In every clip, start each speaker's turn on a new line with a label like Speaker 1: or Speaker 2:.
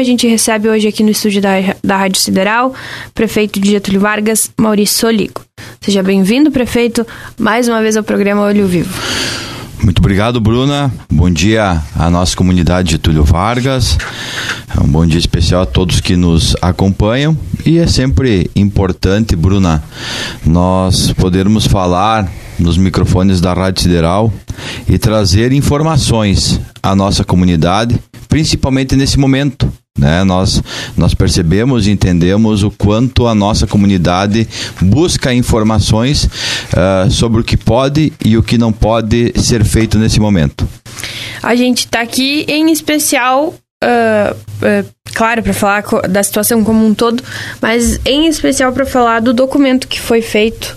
Speaker 1: A gente recebe hoje aqui no estúdio da, da Rádio Sideral, prefeito de Getúlio Vargas, Maurício Soligo. Seja bem-vindo, prefeito, mais uma vez ao programa Olho Vivo.
Speaker 2: Muito obrigado, Bruna. Bom dia à nossa comunidade Getúlio Vargas. Um bom dia especial a todos que nos acompanham. E é sempre importante, Bruna, nós podermos falar nos microfones da Rádio Sideral e trazer informações à nossa comunidade, principalmente nesse momento né? Nós, nós percebemos e entendemos o quanto a nossa comunidade busca informações uh, sobre o que pode e o que não pode ser feito nesse momento.
Speaker 1: A gente está aqui em especial Uh, uh, claro, para falar da situação como um todo, mas em especial para falar do documento que foi feito.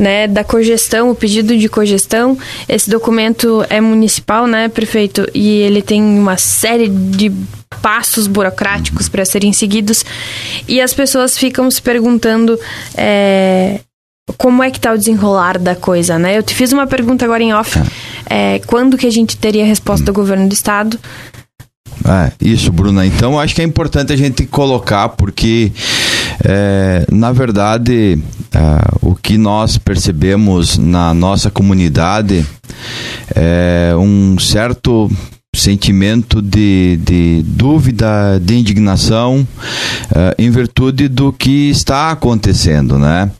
Speaker 1: Né, da cogestão, o pedido de cogestão. Esse documento é municipal, né, prefeito? E ele tem uma série de passos burocráticos para serem seguidos e as pessoas ficam se perguntando é, como é que tá o desenrolar da coisa, né? Eu te fiz uma pergunta agora em off, é, quando que a gente teria a resposta do governo do estado?
Speaker 2: É, isso, Bruna. Então, acho que é importante a gente colocar, porque, é, na verdade, é, o que nós percebemos na nossa comunidade é um certo sentimento de, de dúvida, de indignação, uh, em virtude do que está acontecendo, né?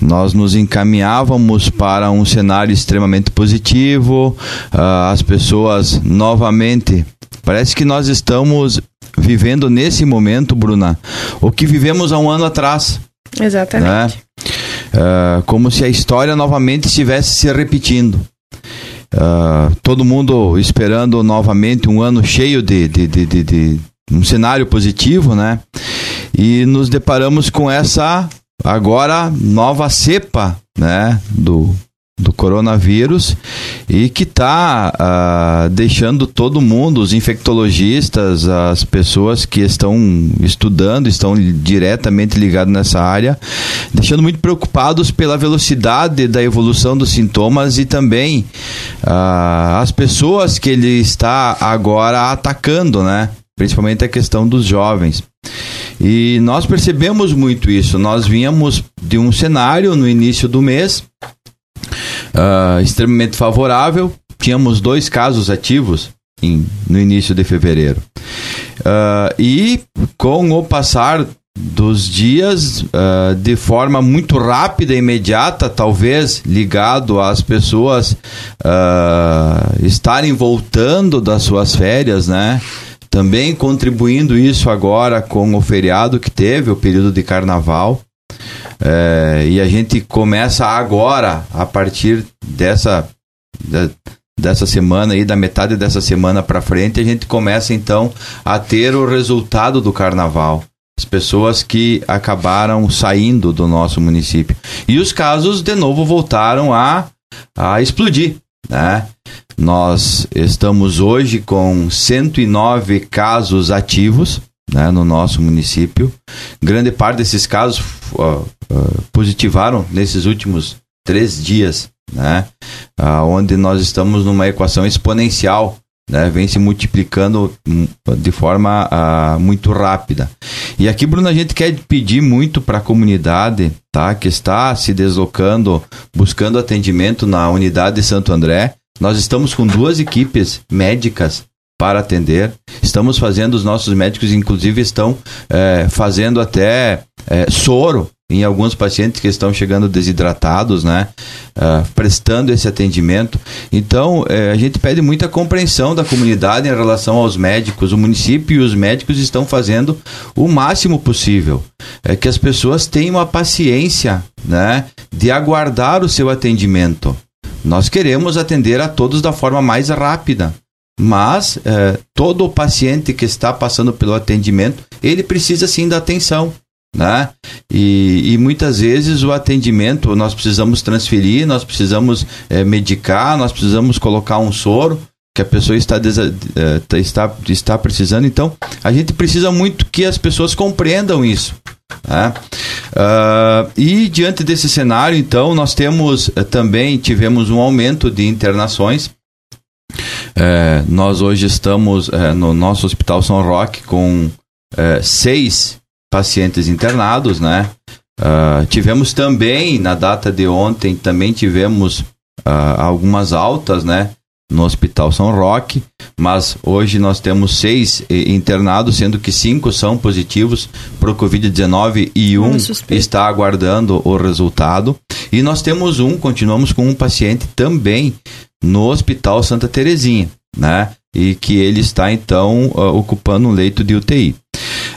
Speaker 2: Nós nos encaminhávamos para um cenário extremamente positivo, uh, as pessoas novamente. Parece que nós estamos vivendo nesse momento, Bruna, o que vivemos há um ano atrás.
Speaker 1: Exatamente. Né?
Speaker 2: Uh, como se a história novamente estivesse se repetindo. Uh, todo mundo esperando novamente um ano cheio de, de, de, de, de um cenário positivo, né? E nos deparamos com essa agora nova cepa, né? Do, do coronavírus e que está uh, ah, deixando todo mundo, os infectologistas, as pessoas que estão estudando, estão diretamente ligados nessa área, deixando muito preocupados pela velocidade da evolução dos sintomas e também uh, as pessoas que ele está agora atacando, né? Principalmente a questão dos jovens. E nós percebemos muito isso. Nós vínhamos de um cenário no início do mês uh, extremamente favorável. Tínhamos dois casos ativos em, no início de fevereiro. Uh, e com o passar dos dias, uh, de forma muito rápida e imediata, talvez ligado às pessoas estarem voltando das suas férias, né? Também contribuindo isso agora com o feriado que teve, o período de carnaval. É, e a gente começa agora, a partir dessa, dessa semana aí, da metade dessa semana para frente, a gente começa então a ter o resultado do carnaval. As pessoas que acabaram saindo do nosso município. E os casos, de novo, voltaram a, a explodir. Né? Nós estamos hoje com 109 casos ativos né, no nosso município. Grande parte desses casos uh, uh, positivaram nesses últimos três dias, né, uh, onde nós estamos numa equação exponencial, né, vem se multiplicando hum, de forma uh, muito rápida. E aqui, Bruno, a gente quer pedir muito para a comunidade tá, que está se deslocando, buscando atendimento na unidade de Santo André. Nós estamos com duas equipes médicas para atender. Estamos fazendo, os nossos médicos, inclusive, estão é, fazendo até é, soro em alguns pacientes que estão chegando desidratados, né? Uh, prestando esse atendimento. Então, a gente pede muita compreensão da comunidade em relação aos médicos. O município e os médicos estão fazendo o máximo possível. É que as pessoas tenham a paciência, né? De aguardar o seu atendimento. Nós queremos atender a todos da forma mais rápida mas é, todo o paciente que está passando pelo atendimento, ele precisa sim da atenção. Né? E, e muitas vezes o atendimento nós precisamos transferir, nós precisamos é, medicar, nós precisamos colocar um soro que a pessoa está, é, está, está precisando. Então, a gente precisa muito que as pessoas compreendam isso. Né? Uh, e diante desse cenário, então, nós temos também tivemos um aumento de internações é, nós hoje estamos é, no nosso Hospital São Roque com é, seis pacientes internados, né? Uh, tivemos também, na data de ontem, também tivemos uh, algumas altas, né? No Hospital São Roque, mas hoje nós temos seis eh, internados, sendo que cinco são positivos para o Covid-19 e um está aguardando o resultado. E nós temos um, continuamos com um paciente também no Hospital Santa Terezinha, né? E que ele está então uh, ocupando um leito de UTI.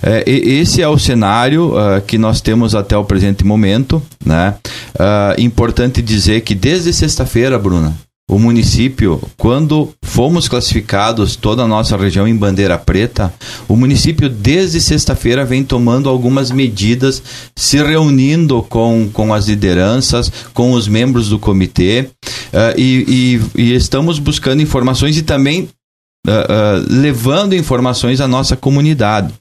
Speaker 2: É, esse é o cenário uh, que nós temos até o presente momento. Né? Uh, importante dizer que desde sexta-feira, Bruna, o município, quando fomos classificados toda a nossa região em bandeira preta, o município desde sexta-feira vem tomando algumas medidas, se reunindo com, com as lideranças, com os membros do comitê uh, e, e, e, estamos buscando informações e também uh, uh, levando informações à nossa comunidade.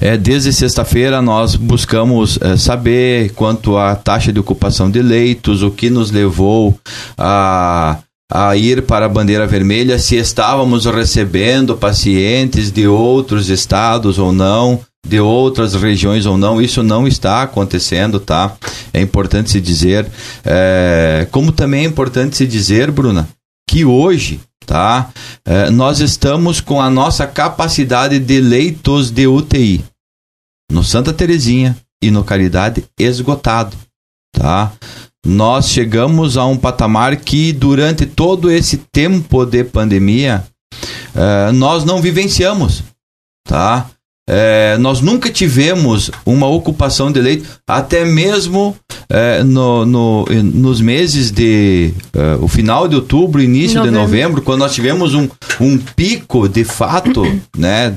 Speaker 2: É, desde sexta-feira nós buscamos é, saber quanto à taxa de ocupação de leitos, o que nos levou a, a ir para a bandeira vermelha, se estávamos recebendo pacientes de outros estados ou não, de outras regiões ou não, isso não está acontecendo, tá? É importante se dizer. É, como também é importante se dizer, Bruna, que hoje tá? É, nós estamos com a nossa capacidade de leitos de UTI no Santa Terezinha e no Caridade esgotado, tá? Nós chegamos a um patamar que durante todo esse tempo de pandemia é, nós não vivenciamos, tá? É, nós nunca tivemos uma ocupação de leito, até mesmo é, no, no, nos meses de é, o final de outubro, início novembro. de novembro, quando nós tivemos um, um pico de fato, né,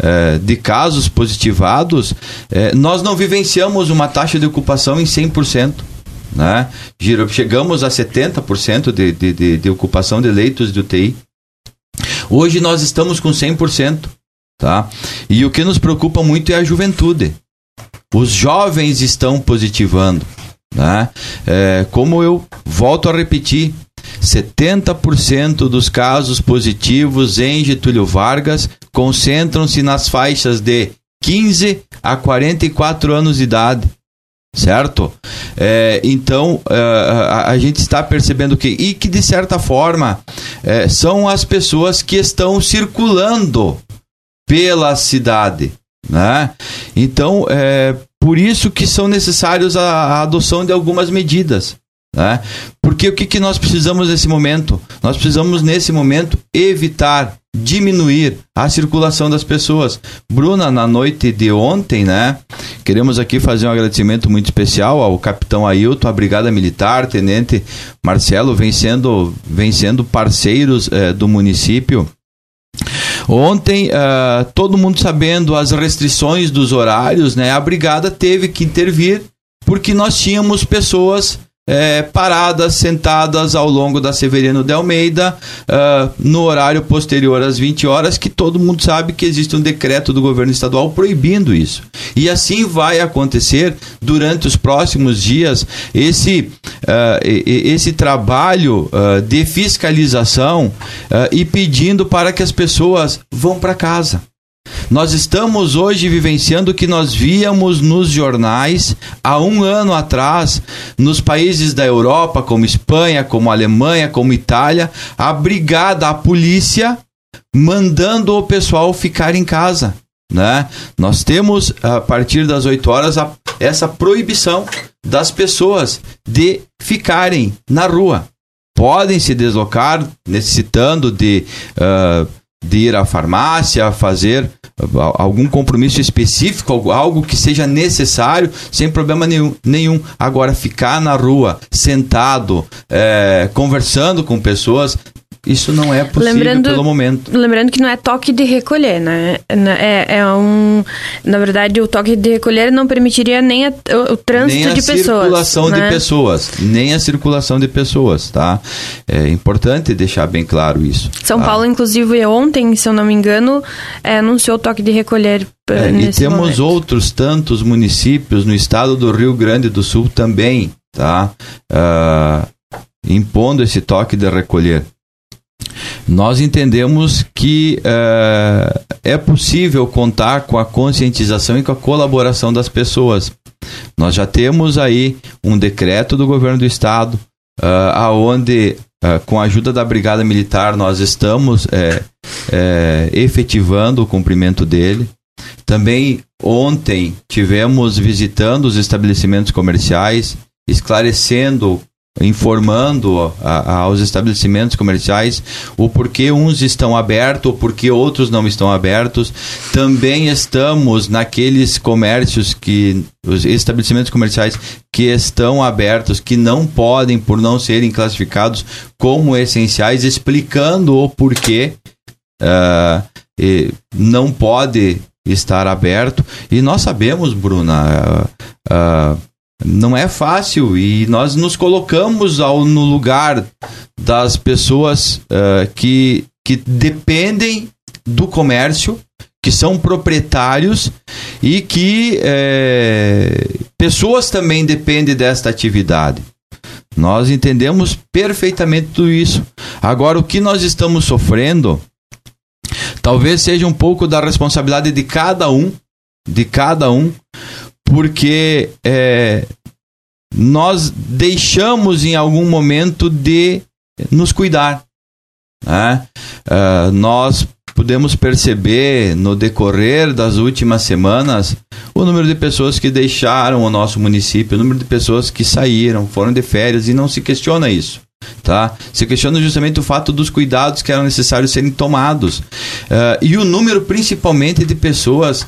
Speaker 2: é, de casos positivados, é, nós não vivenciamos uma taxa de ocupação em 100%. Né? Chegamos a 70% de, de, de, de ocupação de leitos de UTI. Hoje nós estamos com 100%. Tá? E o que nos preocupa muito é a juventude. Os jovens estão positivando. Né? É, como eu volto a repetir, 70% dos casos positivos em Getúlio Vargas concentram-se nas faixas de 15 a 44 anos de idade. Certo? É, então, é, a, a, gente está percebendo que, e que de certa forma, é, são as pessoas que estão circulando pela cidade. Né? Então, é por isso que são necessários a, a adoção de algumas medidas. Né? Porque o que, que nós precisamos nesse momento? Nós precisamos, nesse momento, evitar, diminuir a circulação das pessoas. Bruna, na noite de ontem, né? Queremos aqui fazer um agradecimento muito especial ao capitão Ailton, à Brigada Militar, Tenente Marcelo, vem sendo parceiros eh, do município Ontem, uh, todo mundo sabendo as restrições dos horários, né, a brigada teve que intervir porque nós tínhamos pessoas é, paradas, sentadas ao longo da Severino de Almeida, uh, no horário posterior às 20 horas, que todo mundo sabe que existe um decreto do governo estadual proibindo isso. E assim vai acontecer durante os próximos dias esse, uh, esse trabalho uh, de fiscalização e pedindo para que as pessoas vão para casa. Nós estamos hoje vivenciando o que nós víamos nos jornais há um ano atrás, nos países da Europa, como Espanha, como Alemanha, como Itália, a brigada, a polícia mandando o pessoal ficar em casa. Né? Nós temos, a partir das 8 horas, a, essa proibição das pessoas de ficarem na rua. Podem se deslocar necessitando de, uh, de ir à farmácia, fazer algum compromisso específico, algo que seja necessário, sem problema nenhum. nenhum. Agora, ficar na rua, sentado, é, conversando com pessoas, isso não é possível lembrando, pelo momento.
Speaker 1: Lembrando que não é toque de recolher, né? É, é um. Na verdade, o toque de recolher não permitiria nem a, o, o, trânsito nem
Speaker 2: de
Speaker 1: pessoas.
Speaker 2: Nem a circulação né? de pessoas. Nem a circulação de pessoas, tá? É importante deixar bem claro isso.
Speaker 1: São
Speaker 2: tá?
Speaker 1: Paulo, inclusive, ontem, se eu não me engano, é, anunciou o toque de recolher.
Speaker 2: É, e temos momento. outros tantos municípios no estado do Rio Grande do Sul também, tá? Uh, impondo esse toque de recolher. Nós entendemos que uh, é possível contar com a conscientização e com a colaboração das pessoas. Nós já temos aí um decreto do governo do estado, uh, aonde uh, com a ajuda da Brigada Militar nós estamos é, é, efetivando o cumprimento dele. Também ontem tivemos visitando os estabelecimentos comerciais, esclarecendo informando a, a, aos estabelecimentos comerciais o porquê uns estão abertos, o porquê outros não estão abertos. Também estamos naqueles comércios que os estabelecimentos comerciais que estão abertos, que não podem por não serem classificados como essenciais, explicando o porquê uh, não pode estar aberto. E nós sabemos, Bruna, uh, uh, não é fácil e nós nos colocamos ao, no lugar das pessoas uh, que, que dependem do comércio, que são proprietários e que é, pessoas também dependem desta atividade. Nós entendemos perfeitamente tudo isso. Agora, o que nós estamos sofrendo talvez seja um pouco da responsabilidade de cada um, de cada um, porque é, nós deixamos em algum momento de nos cuidar. Né? Uh, nós podemos perceber no decorrer das últimas semanas o número de pessoas que deixaram o nosso município, o número de pessoas que saíram, foram de férias e não se questiona isso tá? Se questiona justamente o fato dos cuidados que eram necessários serem tomados uh, e o número principalmente de pessoas uh,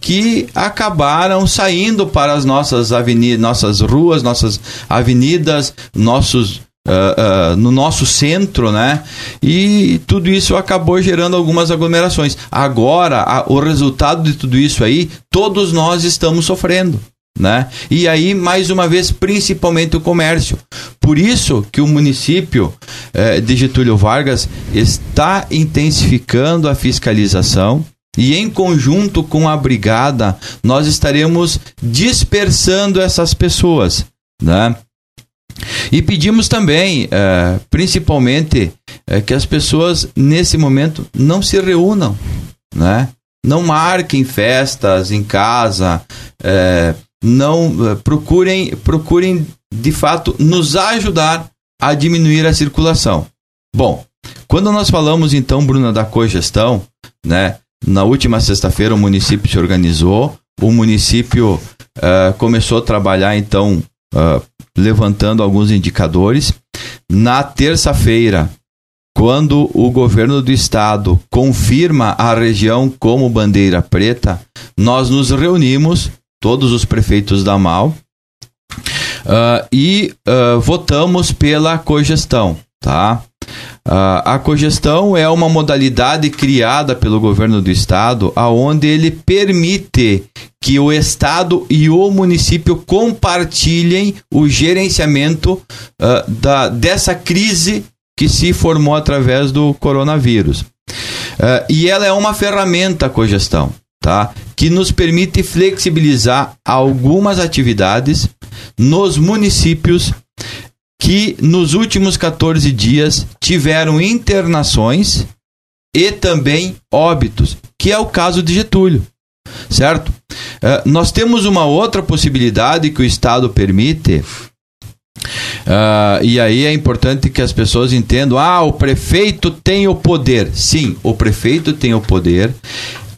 Speaker 2: que acabaram saindo para as nossas avenidas, nossas ruas, nossas avenidas, nossos Uh, uh, no nosso centro, né? E tudo isso acabou gerando algumas aglomerações. Agora, a, o resultado de tudo isso aí, todos nós estamos sofrendo. Né? E aí, mais uma vez, principalmente o comércio. Por isso que o município eh, de Getúlio Vargas está intensificando a fiscalização e, em conjunto com a brigada, nós estaremos dispersando essas pessoas. Né? E pedimos também, eh, principalmente, eh, que as pessoas, nesse momento, não se reúnam. Né? Não marquem festas em casa, é, não eh, procurem procurem de fato nos ajudar a diminuir a circulação. Bom, quando nós falamos então, Bruna, da cogestão, né? Na última sexta-feira o município se organizou, o município uh, começou a trabalhar então uh, levantando alguns indicadores. Na terça-feira, quando o governo do estado confirma a região como bandeira preta, nós nos reunimos todos os prefeitos da MAL, uh, e uh, votamos pela cogestão, tá? Uh, a cogestão é uma modalidade criada pelo governo do estado, aonde ele permite que o estado e o município compartilhem o gerenciamento uh, da, dessa crise que se formou através do coronavírus. Uh, e ela é uma ferramenta a cogestão tá? que nos permite flexibilizar algumas atividades nos municípios que nos últimos 14 dias tiveram internações e também óbitos, que é o caso de Getúlio, certo? Uh, nós temos uma outra possibilidade que o Estado permite, uh, e aí é importante que as pessoas entendam: ah, o prefeito tem o poder. Sim, o prefeito tem o poder,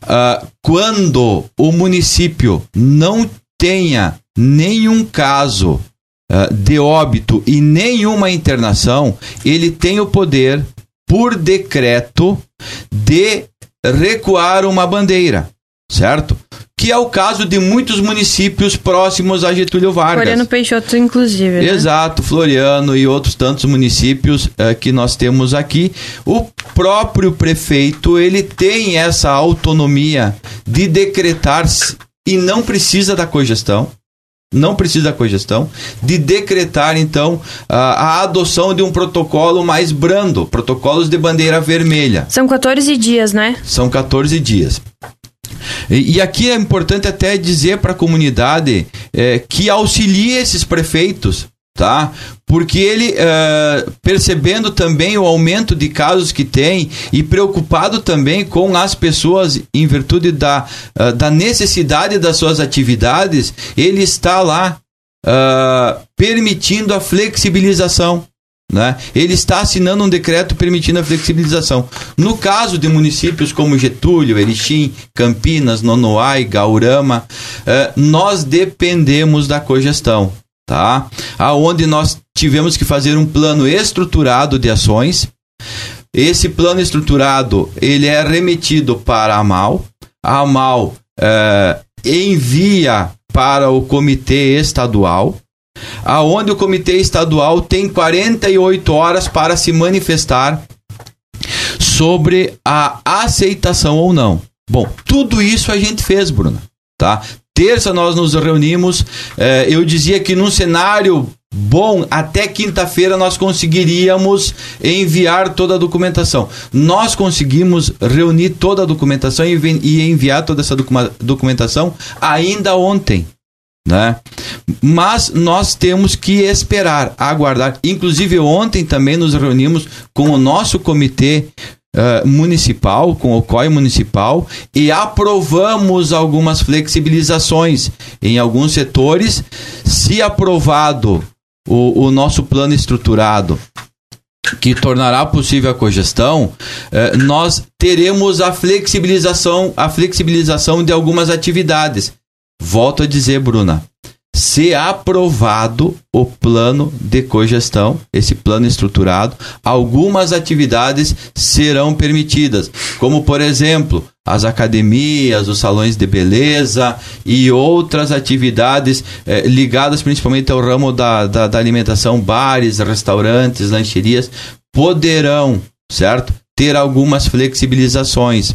Speaker 2: uh, quando o município não tenha nenhum caso uh, de óbito e nenhuma internação, ele tem o poder, por decreto, de recuar uma bandeira, certo? Que é o caso de muitos municípios próximos a Getúlio Vargas.
Speaker 1: Floriano Peixoto, inclusive. Né?
Speaker 2: Exato, Floriano e outros tantos municípios uh, que nós temos aqui. O próprio prefeito ele tem essa autonomia de decretar e não precisa da cogestão. Não precisa da cogestão, de decretar então a, a adoção de um protocolo mais brando, protocolos de bandeira vermelha.
Speaker 1: São 14 dias, né?
Speaker 2: São 14 dias. E, e aqui é importante até dizer para a comunidade é, que auxilie esses prefeitos tá? Porque ele, uh, percebendo também o aumento de casos que tem e preocupado também com as pessoas em virtude da, uh, da necessidade das suas atividades, ele está lá uh, permitindo a flexibilização. Né? Ele está assinando um decreto permitindo a flexibilização. No caso de municípios como Getúlio, Erechim, Campinas, Nonoai, Gaurama, nós dependemos da cogestão tá? Aonde nós tivemos que fazer um plano estruturado de ações. Esse plano estruturado ele é remetido para a AMAL. A AMAL é, envia para o comitê estadual, aonde o comitê estadual tem 48 horas para se manifestar sobre a aceitação ou não. Bom, tudo isso a gente fez, Bruna, tá? Terça nós nos reunimos. Eh, eu dizia que num cenário bom, até quinta-feira nós conseguiríamos enviar toda a documentação. Nós conseguimos reunir toda a documentação e enviar toda essa documentação ainda ontem. Né? Mas nós temos que esperar, aguardar. Inclusive, ontem também nos reunimos com o nosso comitê uh, municipal, com o COI municipal, e aprovamos algumas flexibilizações em alguns setores. Se aprovado o, o nosso plano estruturado, que tornará possível a cogestão, uh, nós teremos a flexibilização, a flexibilização de algumas atividades. Volto a dizer, Bruna, se aprovado o plano de cogestão, esse plano estruturado, algumas atividades serão permitidas, como por exemplo, as academias, os salões de beleza e outras atividades eh, ligadas principalmente ao ramo da, da, da alimentação, bares, restaurantes, lancherias, poderão, certo? Ter algumas flexibilizações.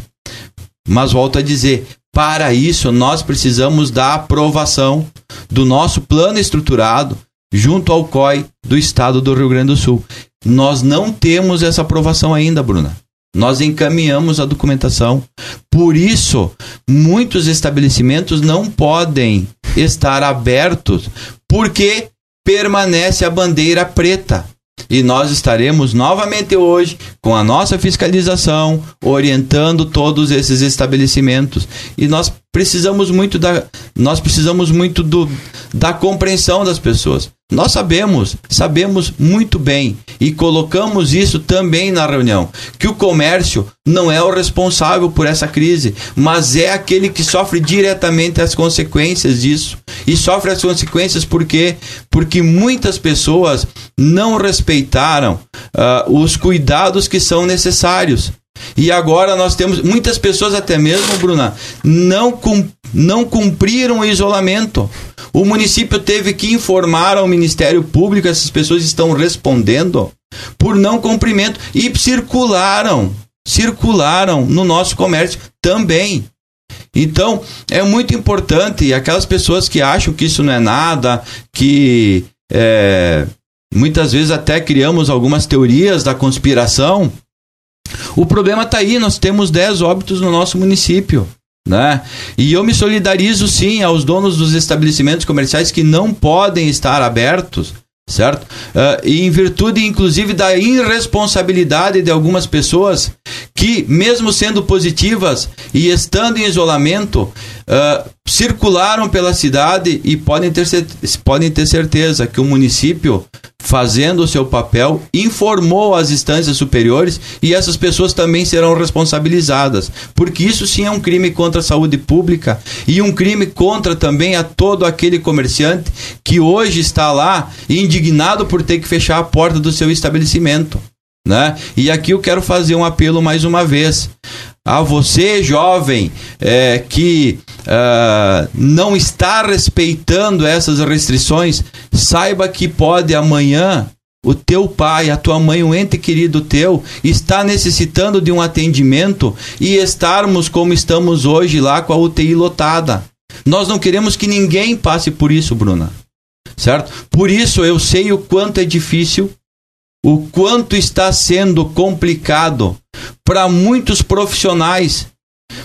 Speaker 2: Mas volto a dizer, para isso, nós precisamos da aprovação do nosso plano estruturado junto ao COI do estado do Rio Grande do Sul. Nós não temos essa aprovação ainda, Bruna. Nós encaminhamos a documentação. Por isso, muitos estabelecimentos não podem estar abertos porque permanece a bandeira preta. E nós estaremos novamente hoje com a nossa fiscalização, orientando todos esses estabelecimentos. E nós precisamos muito da nós precisamos muito do, da compreensão das pessoas. Nós sabemos, sabemos muito bem e colocamos isso também na reunião, que o comércio não é o responsável por essa crise, mas é aquele que sofre diretamente as consequências disso. E sofre as consequências porque porque muitas pessoas não respeitaram uh, os cuidados que são necessários. E agora nós temos muitas pessoas, até mesmo, Bruna, não, cum, não cumpriram o isolamento. O município teve que informar ao Ministério Público, essas pessoas estão respondendo por não cumprimento e circularam, circularam no nosso comércio também. Então, é muito importante, aquelas pessoas que acham que isso não é nada, que é, muitas vezes até criamos algumas teorias da conspiração, o problema está aí, nós temos 10 óbitos no nosso município. Né? E eu me solidarizo sim aos donos dos estabelecimentos comerciais que não podem estar abertos, certo? Uh, e em virtude, inclusive, da irresponsabilidade de algumas pessoas que, mesmo sendo positivas e estando em isolamento, uh, circularam pela cidade e podem ter, podem ter certeza que o município fazendo o seu papel, informou as instâncias superiores e essas pessoas também serão responsabilizadas, porque isso sim é um crime contra a saúde pública e um crime contra também a todo aquele comerciante que hoje está lá indignado por ter que fechar a porta do seu estabelecimento. Né? E aqui eu quero fazer um apelo mais uma vez a você, jovem, é, que uh, não está respeitando essas restrições, saiba que pode amanhã o teu pai, a tua mãe, um ente querido teu, está necessitando de um atendimento e estarmos como estamos hoje lá com a UTI lotada. Nós não queremos que ninguém passe por isso, Bruna. Certo? Por isso eu sei o quanto é difícil, o quanto está sendo complicado para muitos profissionais,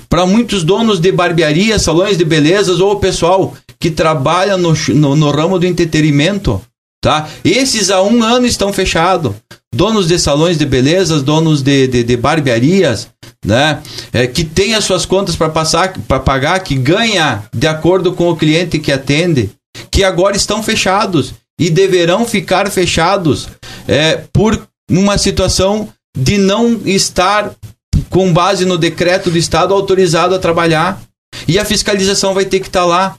Speaker 2: para muitos donos de barbearia, salões de belezas ou o pessoal que trabalha no, no, no ramo do entretenimento. Tá? Esses há um ano estão fechados. Donos de salões de belezas, donos de, de, de barbearias, né? É, que tem as suas contas para passar, para pagar, que ganha de acordo com o cliente que atende, que agora estão fechados e deverão ficar fechados é, por uma situação de não estar com base no decreto do Estado autorizado a trabalhar. E a fiscalização vai ter que estar tá lá.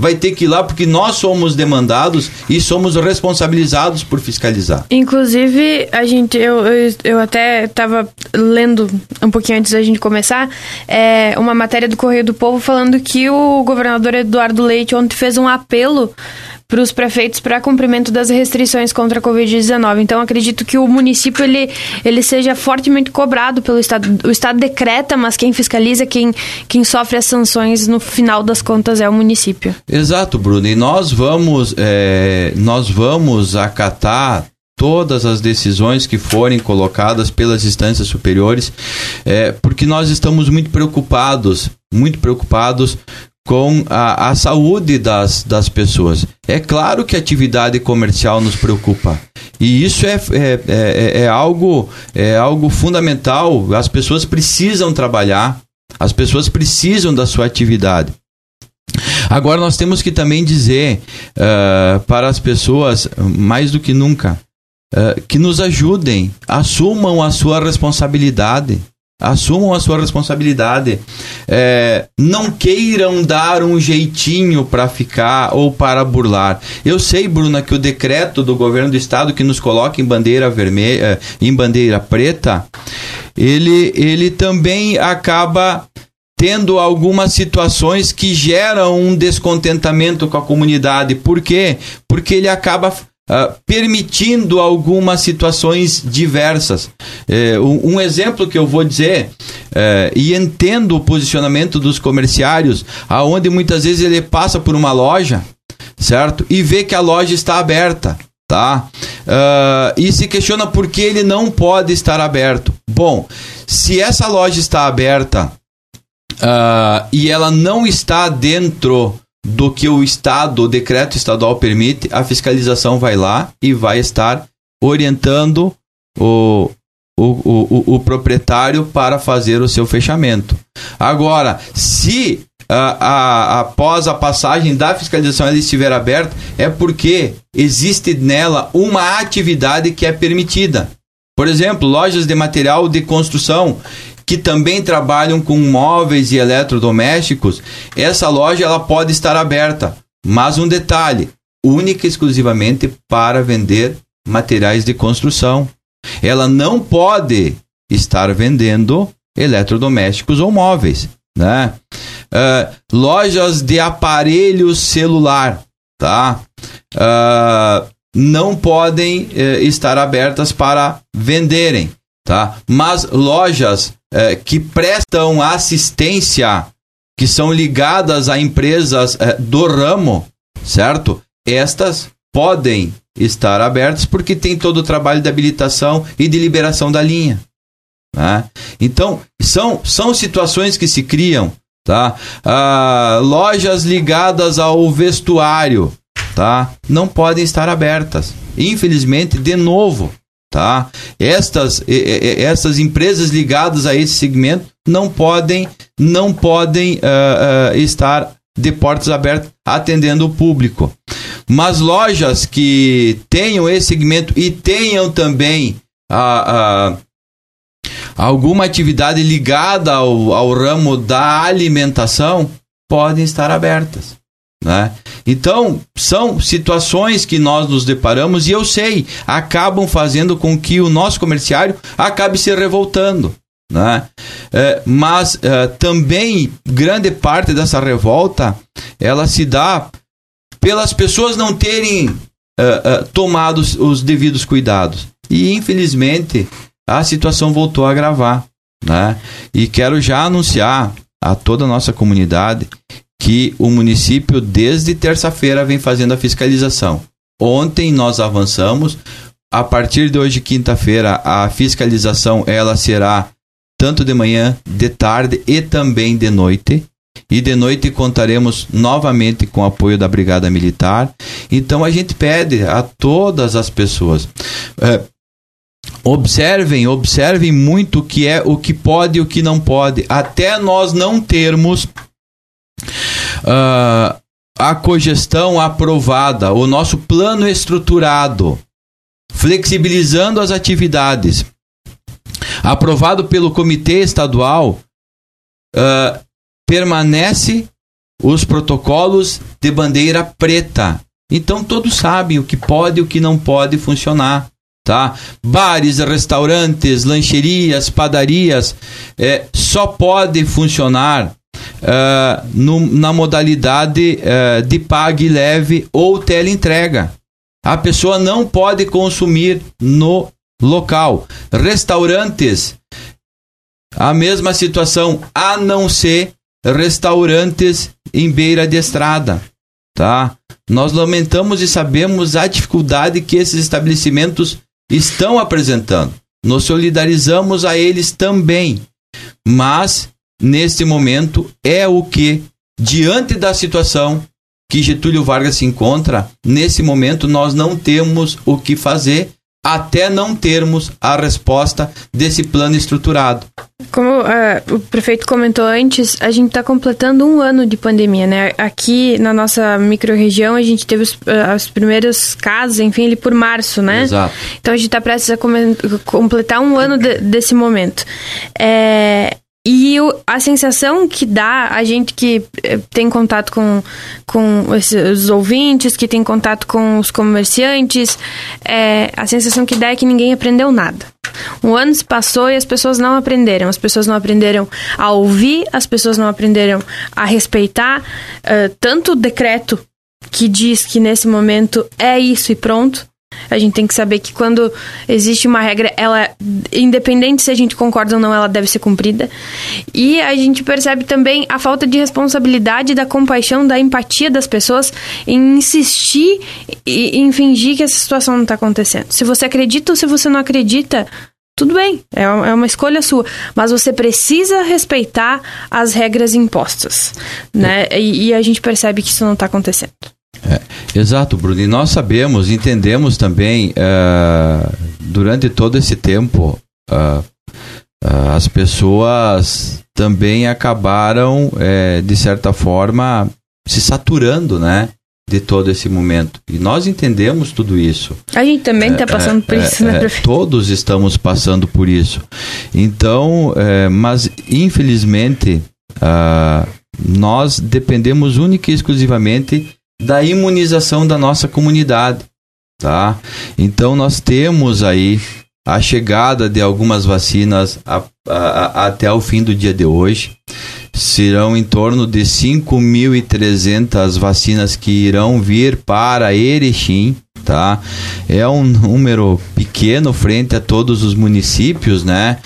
Speaker 2: Vai ter que ir lá porque nós somos demandados e somos responsabilizados por fiscalizar.
Speaker 1: Inclusive, a gente, eu, eu, eu até estava lendo um pouquinho antes da gente começar, é, uma matéria do Correio do Povo falando que o governador Eduardo Leite ontem fez um apelo para os prefeitos para cumprimento das restrições contra a Covid-19. Então, acredito que o município ele, ele seja fortemente cobrado pelo Estado. O Estado decreta, mas quem fiscaliza, quem, quem sofre as sanções no final das contas é o município.
Speaker 2: Exato, Bruno. E nós vamos, é, nós vamos acatar todas as decisões que forem colocadas pelas instâncias superiores, é, porque nós estamos muito preocupados, muito preocupados com a, a saúde das, das pessoas. É claro que a atividade comercial nos preocupa. E isso é, é, é, é, algo, é algo fundamental. As pessoas precisam trabalhar, as pessoas precisam da sua atividade. Agora, nós temos que também dizer uh, para as pessoas, mais do que nunca, uh, que nos ajudem, assumam a sua responsabilidade. Assumam a sua responsabilidade. É, não queiram dar um jeitinho para ficar ou para burlar. Eu sei, Bruna, que o decreto do governo do estado que nos coloca em bandeira vermelha, é, em bandeira preta, ele, ele também acaba tendo algumas situações que geram um descontentamento com a comunidade. Por quê? Porque ele acaba Uh, permitindo algumas situações diversas. É, um, exemplo que eu vou dizer, é, e entendo o posicionamento dos comerciários, aonde muitas vezes ele passa por uma loja, certo? E vê que a loja está aberta, tá? Uh, e se questiona por que ele não pode estar aberto. Bom, se essa loja está aberta uh, e ela não está dentro do que o Estado, o decreto estadual permite, a fiscalização vai lá e vai estar orientando o, o, o, o proprietário para fazer o seu fechamento. Agora, se a, a, após a passagem da fiscalização ela estiver aberta, é porque existe nela uma atividade que é permitida. Por exemplo, lojas de material de construção que também trabalham com móveis e eletrodomésticos, essa loja ela pode estar aberta. Mas um detalhe, única e exclusivamente para vender materiais de construção. Ela não pode estar vendendo eletrodomésticos ou móveis, né? Uh, lojas de aparelho celular, tá? Uh, não podem uh, estar abertas para venderem, tá? Mas lojas é, que prestam assistência, que são ligadas a empresas é, do ramo, certo? Estas podem estar abertas porque tem todo o trabalho de habilitação e de liberação da linha. Né? Então, são, são situações que se criam. Tá? Ah, lojas ligadas ao vestuário tá? não podem estar abertas. Infelizmente, de novo, tá? Estas, estas empresas ligadas a esse segmento não podem, não podem uh, uh, estar de portas abertas atendendo o público. Mas lojas que tenham esse segmento e tenham também a, alguma atividade ligada ao, ao ramo da alimentação podem estar abertas. Né? Então, são situações que nós nos deparamos e eu sei, acabam fazendo com que o nosso comerciário acabe se revoltando. Né? É, mas é, também grande parte dessa revolta ela se dá pelas pessoas não terem é, é tomado os devidos cuidados. E infelizmente a situação voltou a agravar. Né? E quero já anunciar a toda a nossa comunidade que o município, desde terça-feira, vem fazendo a fiscalização. Ontem nós avançamos. A partir de hoje, quinta-feira, a fiscalização ela será tanto de manhã, de tarde e também de noite. e de noite contaremos novamente com o apoio da Brigada Militar. Então a gente pede a todas as pessoas. É, observem, observem muito o que é, o que pode e o que não pode, até nós não termos uh, a cogestão aprovada, o nosso plano estruturado, flexibilizando as atividades, aprovado pelo Comitê Estadual, uh, permanece os protocolos de bandeira preta. Então todos sabem o que pode e o que não pode funcionar. Tá? Bares, restaurantes, lancherias, padarias é, só pode funcionar uh, no, na modalidade uh, de pague leve ou teleentrega. A pessoa não pode consumir no local. Restaurantes, a mesma situação, a não ser restaurantes em beira de estrada, tá? Nós lamentamos e sabemos a dificuldade que esses estabelecimentos estão apresentando. Nos solidarizamos a eles também, mas neste momento é o que diante da situação que Getúlio Vargas se encontra, nesse momento nós não temos o que fazer até não termos a resposta desse plano estruturado.
Speaker 1: Como uh, o prefeito comentou antes, a gente está completando um ano de pandemia, né? Aqui na nossa microrregião a gente teve os, uh, os primeiros casos, enfim, ali por março, né?
Speaker 2: Exato.
Speaker 1: Então a gente está prestes a completar um ano de, desse momento. É, e o, a sensação que dá a gente que eh, tem contato com, com os ouvintes, que tem contato com os comerciantes, é, a sensação que dá é que ninguém aprendeu nada. Um ano se passou e as pessoas não aprenderam. As pessoas não aprenderam a ouvir, as pessoas não aprenderam a respeitar uh, tanto o decreto que diz que nesse momento é isso e pronto, a gente tem que saber que quando existe uma regra, ela, independente se a gente concorda ou não, ela deve ser cumprida. E a gente percebe também a falta de responsabilidade, da compaixão, da empatia das pessoas em insistir e em fingir que essa situação não está acontecendo. Se você acredita ou se você não acredita, tudo bem, é, é uma escolha sua, mas você precisa respeitar as regras impostas, né? E, e a gente percebe que isso não está acontecendo.
Speaker 2: É, exato, Bruno. E nós sabemos, entendemos também, uh, durante todo esse tempo, uh, uh, as pessoas também acabaram, de certa forma, se saturando, né? De todo esse momento. E nós entendemos tudo isso.
Speaker 1: A gente também está passando por isso, né,
Speaker 2: prefeito? Todos estamos passando por isso. Então, mas infelizmente, nós dependemos única e exclusivamente da imunização da nossa comunidade, tá? Então nós temos aí a chegada de algumas vacinas a, a, a, até o fim do dia de hoje. Serão em torno de 5.300 vacinas que irão vir para Erechim, tá? É um número pequeno frente a todos os municípios, né?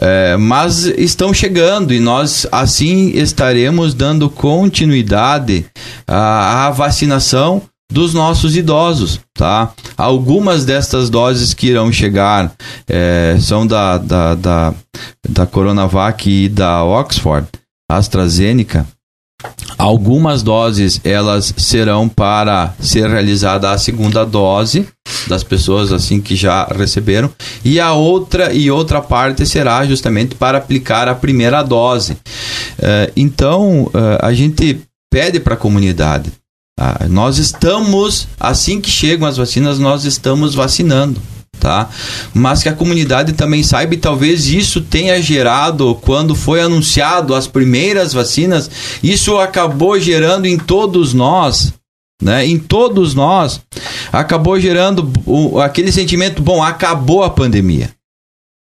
Speaker 2: É, mas estão chegando e nós assim estaremos dando continuidade à, à vacinação dos nossos idosos, tá? Algumas destas doses que irão chegar é, são da, da, da, da Coronavac e da Oxford, AstraZeneca, Algumas doses elas serão para ser realizada a segunda dose das pessoas assim que já receberam e a outra e outra parte será justamente para aplicar a primeira dose. Uh, então uh, a gente pede para a comunidade. Uh, nós estamos assim que chegam as vacinas nós estamos vacinando tá? Mas que a comunidade também saiba e talvez isso tenha gerado quando foi anunciado as primeiras vacinas, isso acabou gerando em todos nós, né? Em todos nós acabou gerando o, aquele sentimento, bom, acabou a pandemia.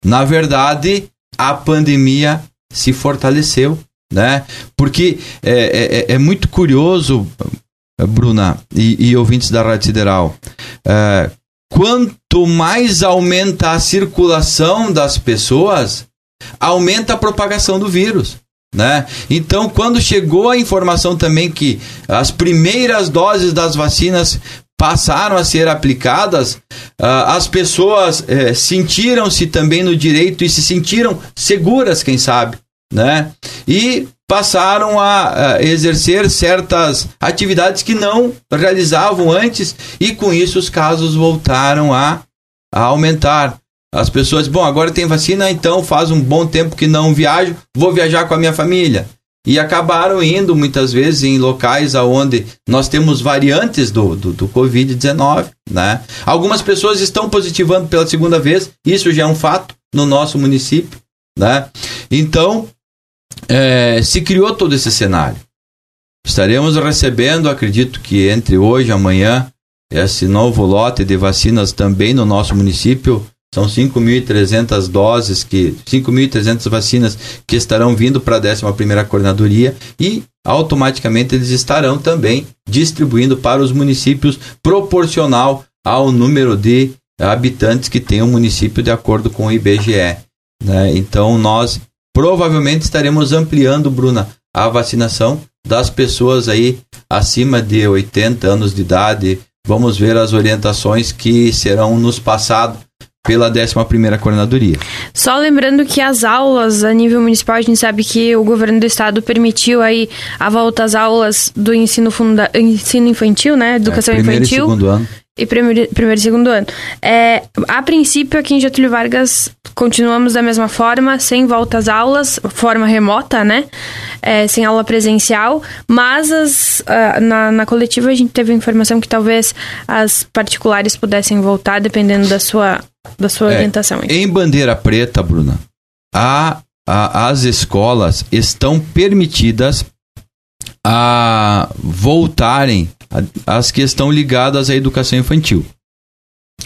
Speaker 2: Na verdade, a pandemia se fortaleceu, né? Porque é, é, é muito curioso, Bruna e, e ouvintes da Rádio Sideral, é, quanto mais aumenta a circulação das pessoas, aumenta a propagação do vírus. Né? Então, quando chegou a informação também que as primeiras doses das vacinas passaram a ser aplicadas, uh, as pessoas uh, sentiram-se também no direito e se sentiram seguras, quem sabe, né? E passaram a, a, exercer certas atividades que não realizavam antes e com isso os casos voltaram a, a aumentar. As pessoas, bom, agora tem vacina, então faz um bom tempo que não viajo, vou viajar com a minha família. E acabaram indo muitas vezes em locais onde nós temos variantes do, do, do Covid-19. Né? Algumas pessoas estão positivando pela segunda vez, isso já é um fato no nosso município. Né? Então, é, se criou todo esse cenário. Estaremos recebendo, acredito que entre hoje e amanhã, esse novo lote de vacinas também no nosso município. São 5.300 doses, que 5.300 vacinas que estarão vindo para a 11ª Coordenadoria e automaticamente eles estarão também distribuindo para os municípios proporcional ao número de habitantes que tem o município de acordo com o IBGE. Né? Então nós provavelmente estaremos ampliando, Bruna, a vacinação das pessoas aí acima de 80 anos de idade. Vamos ver as orientações que serão nos passadas pela 11ª Coordenadoria.
Speaker 1: Só lembrando que as aulas a nível municipal, a gente sabe que o governo do estado permitiu aí a volta às aulas do ensino, funda ensino infantil, né? Educação
Speaker 2: é, primeiro
Speaker 1: infantil.
Speaker 2: E segundo ano.
Speaker 1: E primeiro, primeiro e segundo ano. É, a princípio, aqui em Getúlio Vargas, continuamos da mesma forma, sem volta às aulas, forma remota, né? É, sem aula presencial, mas as, uh, na, na coletiva a gente teve informação que talvez as particulares pudessem voltar, dependendo da sua, da sua é, orientação.
Speaker 2: Em bandeira preta, Bruna, a, a, as escolas estão permitidas a voltarem as que estão ligadas à educação infantil.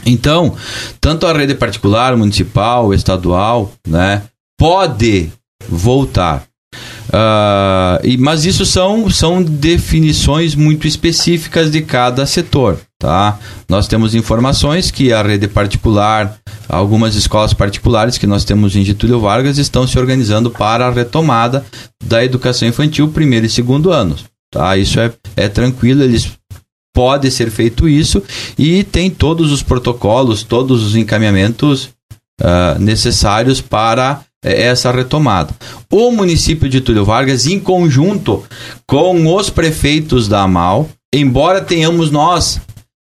Speaker 2: Então, tanto a rede particular, municipal, estadual, né, pode voltar. Uh, e, mas isso são, são definições muito específicas de cada setor. Tá? Nós temos informações que a rede particular, algumas escolas particulares que nós temos em Getúlio Vargas estão se organizando para a retomada da educação infantil primeiro e segundo anos. Tá? Isso é, é tranquilo, eles pode ser feito isso e tem todos os protocolos, todos os encaminhamentos uh, necessários para eh, essa retomada. O município de Túlio Vargas, em conjunto com os prefeitos da AMAL, embora tenhamos nós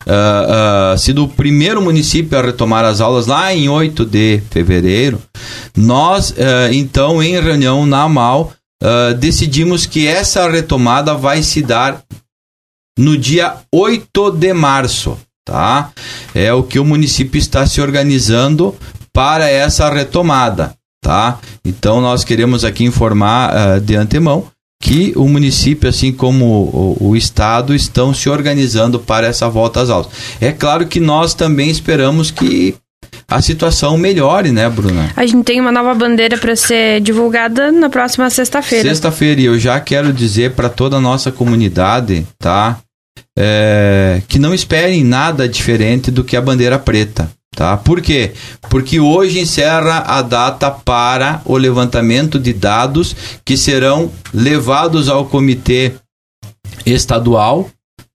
Speaker 2: Uh, uh, sido o primeiro município a retomar as aulas lá em 8 de fevereiro, nós, uh, então, em reunião na AMAL, decidimos que essa retomada vai se dar no dia 8 de março, tá? É o que o município está se organizando para essa retomada, tá? Então nós queremos aqui informar uh, de antemão que o município, assim como o, o, estado, estão se organizando para essa volta às aulas. É claro que nós também esperamos que a situação melhore, né, Bruna?
Speaker 1: A gente tem uma nova bandeira para ser divulgada na próxima sexta-feira.
Speaker 2: Sexta-feira, e eu já quero dizer para toda a nossa comunidade, tá? É, que não esperem nada diferente do que a bandeira preta. Tá? Por quê? Porque hoje encerra a data para o levantamento de dados que serão levados ao comitê estadual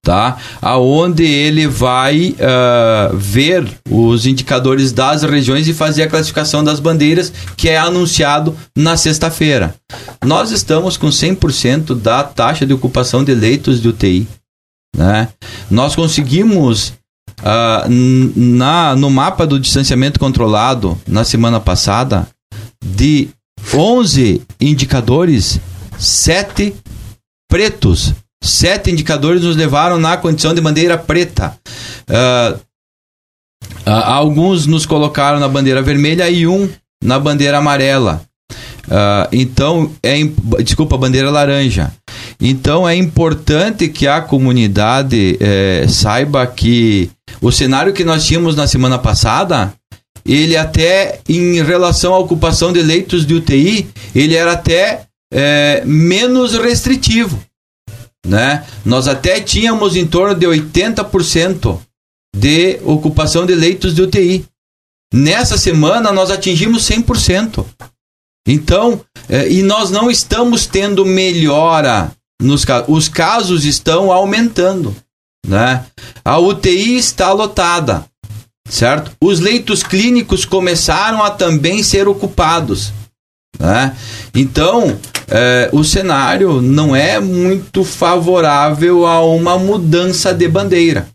Speaker 2: tá? Aonde ele vai uh, ver os indicadores das regiões e fazer a classificação das bandeiras, que é anunciado na sexta-feira. Nós estamos com 100% da taxa de ocupação de leitos de UTI, né? Nós conseguimos uh, na no mapa do distanciamento controlado na semana passada de 11 indicadores, 7 pretos Sete indicadores nos levaram na condição de bandeira preta. Uh, uh, alguns nos colocaram na bandeira vermelha e um na bandeira amarela. Uh, então, é, desculpa, bandeira laranja. Então é importante que a comunidade é, saiba que o cenário que nós tínhamos na semana passada, ele até em relação à ocupação de leitos de UTI, ele era até é, menos restritivo né? Nós até tínhamos em torno de 80% de ocupação de leitos de UTI. Nessa semana nós atingimos 100%. Então, eh, e nós não estamos tendo melhora nos. Os casos estão aumentando, né? A UTI está lotada, certo? Os leitos clínicos começaram a também ser ocupados. Né? Então, é, o cenário não é muito favorável a uma mudança de bandeira.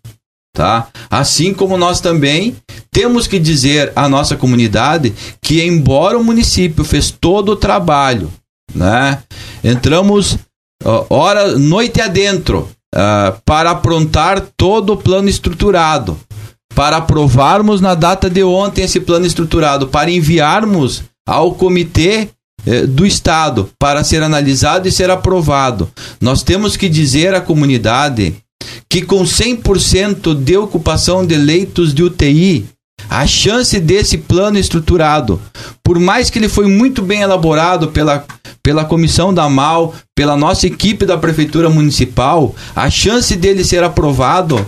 Speaker 2: Tá? Assim como nós também temos que dizer à nossa comunidade que, embora o município fez todo o trabalho, né? entramos hora, noite adentro uh, para aprontar todo o plano estruturado, para aprovarmos na data de ontem esse plano estruturado, para enviarmos ao comitê eh, do Estado para ser analisado e ser aprovado. Nós temos que dizer à comunidade que com 100% de ocupação de leitos de UTI, a chance desse plano estruturado, por mais que ele foi muito bem elaborado pela, pela comissão da MAL, pela nossa equipe da prefeitura municipal, a chance dele ser aprovado,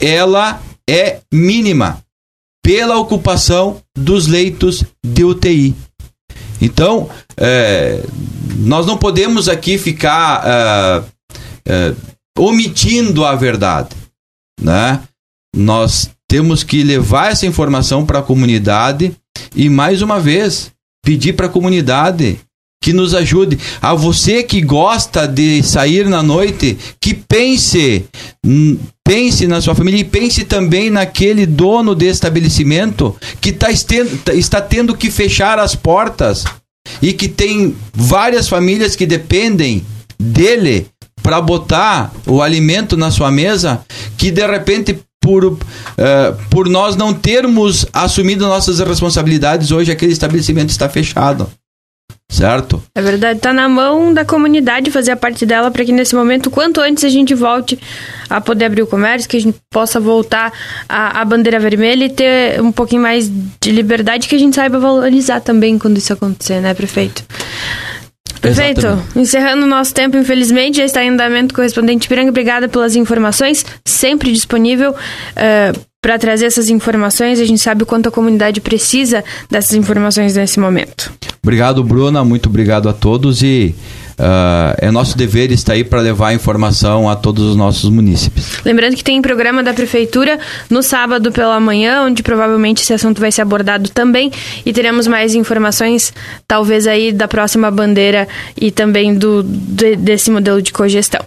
Speaker 2: ela é mínima pela ocupação dos leitos de UTI. Então, é, nós não podemos aqui ficar é, é, omitindo a verdade, né? Nós temos que levar essa informação para a comunidade e mais uma vez pedir para a comunidade que nos ajude. A você que gosta de sair na noite, que pense, hum, pense na sua família e pense também naquele dono de estabelecimento que tá está, está tendo que fechar as portas e que tem várias famílias que dependem dele para botar o alimento na sua mesa, que de repente por, uh, por nós não termos assumido nossas responsabilidades, hoje aquele estabelecimento está fechado. Certo?
Speaker 1: É verdade, está na mão da comunidade fazer a parte dela para que nesse momento, quanto antes a gente volte a poder abrir o comércio, que a gente possa voltar à, bandeira vermelha e ter um pouquinho mais de liberdade que a gente saiba valorizar também quando isso acontecer, né, prefeito? Perfeito. Exatamente. Encerrando o nosso tempo, infelizmente, já está em andamento o correspondente Piranga. Obrigada pelas informações, sempre disponível uh, para trazer essas informações. A gente sabe o quanto a comunidade precisa dessas informações nesse momento.
Speaker 2: Obrigado, Bruna. Muito obrigado a todos e Uh, é nosso dever estar aí para levar informação a todos os nossos munícipes.
Speaker 1: Lembrando que tem programa da Prefeitura no sábado pela manhã, onde provavelmente esse assunto vai ser abordado também e teremos mais informações, talvez aí da próxima bandeira e também do, de, desse modelo de cogestão.